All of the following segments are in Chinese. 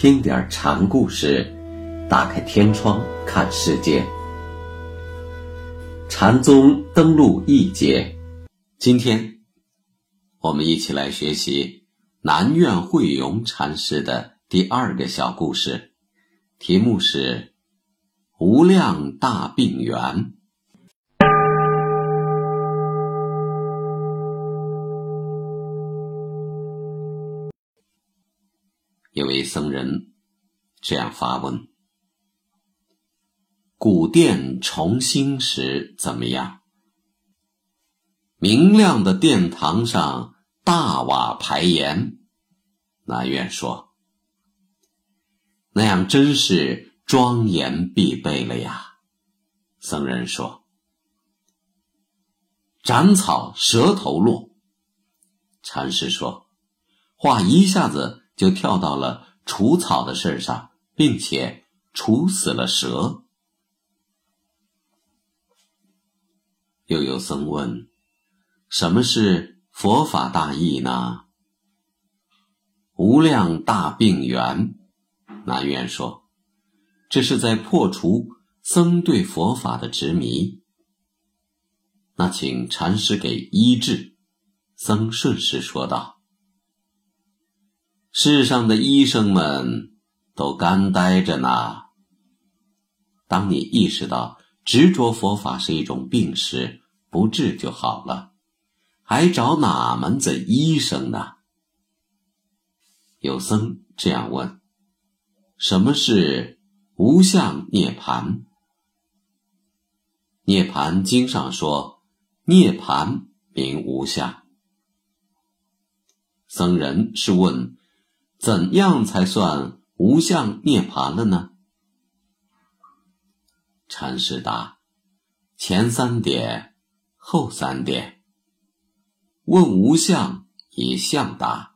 听点禅故事，打开天窗看世界。禅宗登陆一节，今天我们一起来学习南苑慧勇禅师的第二个小故事，题目是《无量大病源》。有位僧人这样发问：“古殿重兴时怎么样？”明亮的殿堂上大瓦排檐，南院说：“那样真是庄严必备了呀。”僧人说：“斩草蛇头落。”禅师说：“话一下子。”就跳到了除草的事上，并且处死了蛇。又有僧问：“什么是佛法大义呢？”无量大病源，南院说：“这是在破除僧对佛法的执迷。”那请禅师给医治。僧顺势说道。世上的医生们都干呆着呢。当你意识到执着佛法是一种病时，不治就好了，还找哪门子医生呢？有僧这样问：“什么是无相涅盘？”涅盘经上说：“涅盘名无相。”僧人是问。怎样才算无相涅槃了呢？禅师答：前三点，后三点。问无相以相答，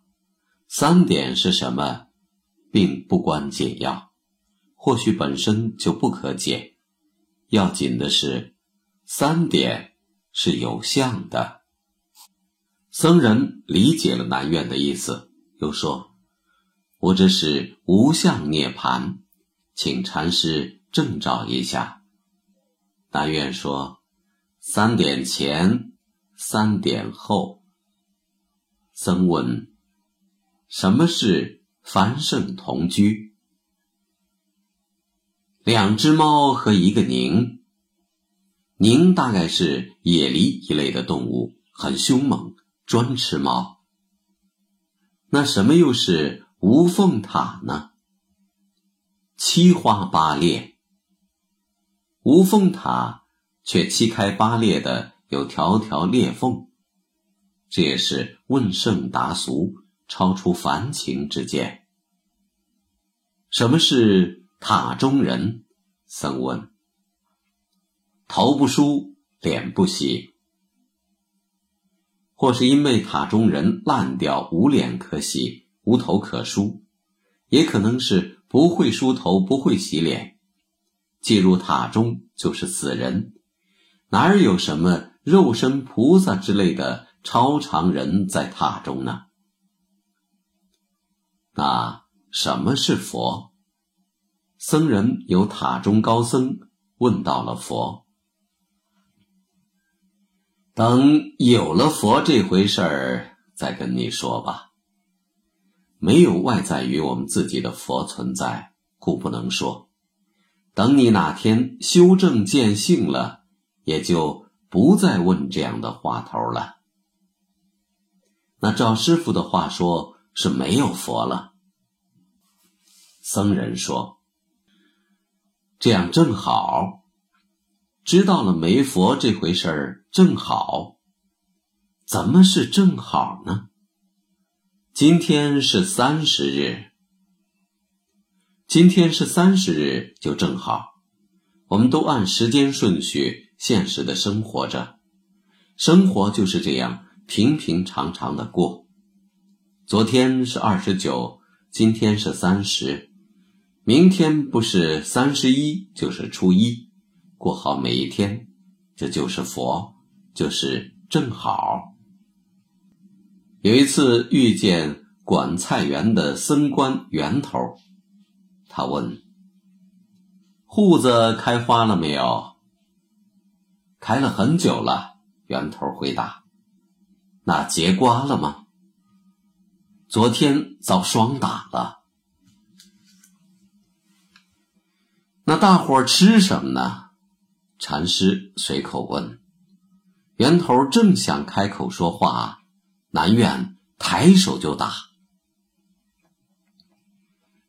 三点是什么，并不关紧要，或许本身就不可解。要紧的是，三点是有相的。僧人理解了南院的意思，又说。我这是无相涅盘，请禅师证照一下。但愿说三点前，三点后。僧问：什么是凡圣同居？两只猫和一个宁。宁大概是野狸一类的动物，很凶猛，专吃猫。那什么又是？无缝塔呢？七花八裂，无缝塔却七开八裂的有条条裂缝，这也是问圣达俗，超出凡情之见。什么是塔中人？僧问。头不梳，脸不洗，或是因为塔中人烂掉，无脸可洗。无头可梳，也可能是不会梳头、不会洗脸，进入塔中就是死人，哪儿有什么肉身菩萨之类的超常人在塔中呢？那什么是佛？僧人有塔中高僧问到了佛，等有了佛这回事儿再跟你说吧。没有外在于我们自己的佛存在，故不能说。等你哪天修正见性了，也就不再问这样的话头了。那赵师傅的话说是没有佛了。僧人说：“这样正好，知道了没佛这回事儿正好。怎么是正好呢？”今天是三十日，今天是三十日就正好，我们都按时间顺序现实的生活着，生活就是这样平平常常的过。昨天是二十九，今天是三十，明天不是三十一就是初一，过好每一天，这就是佛，就是正好。有一次遇见管菜园的僧官源头，他问：“户子开花了没有？”“开了很久了。”圆头回答。“那结瓜了吗？”“昨天遭霜打了。”“那大伙吃什么呢？”禅师随口问。圆头正想开口说话，南院抬手就打。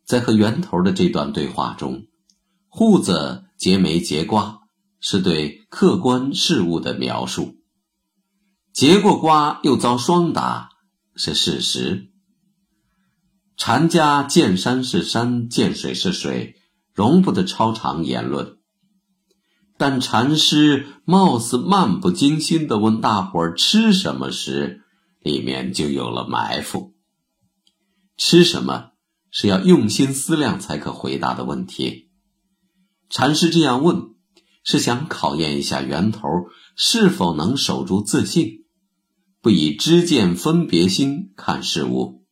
在和圆头的这段对话中，户子结没结瓜是对客观事物的描述，结过瓜又遭霜打是事实。禅家见山是山，见水是水，容不得超长言论。但禅师貌似漫不经心地问大伙儿吃什么时，里面就有了埋伏。吃什么是要用心思量才可回答的问题。禅师这样问，是想考验一下源头是否能守住自信，不以知见分别心看事物。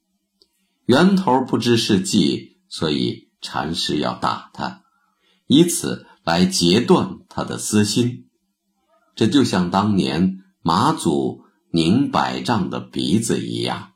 源头不知是计，所以禅师要打他，以此。来截断他的私心，这就像当年马祖拧百丈的鼻子一样。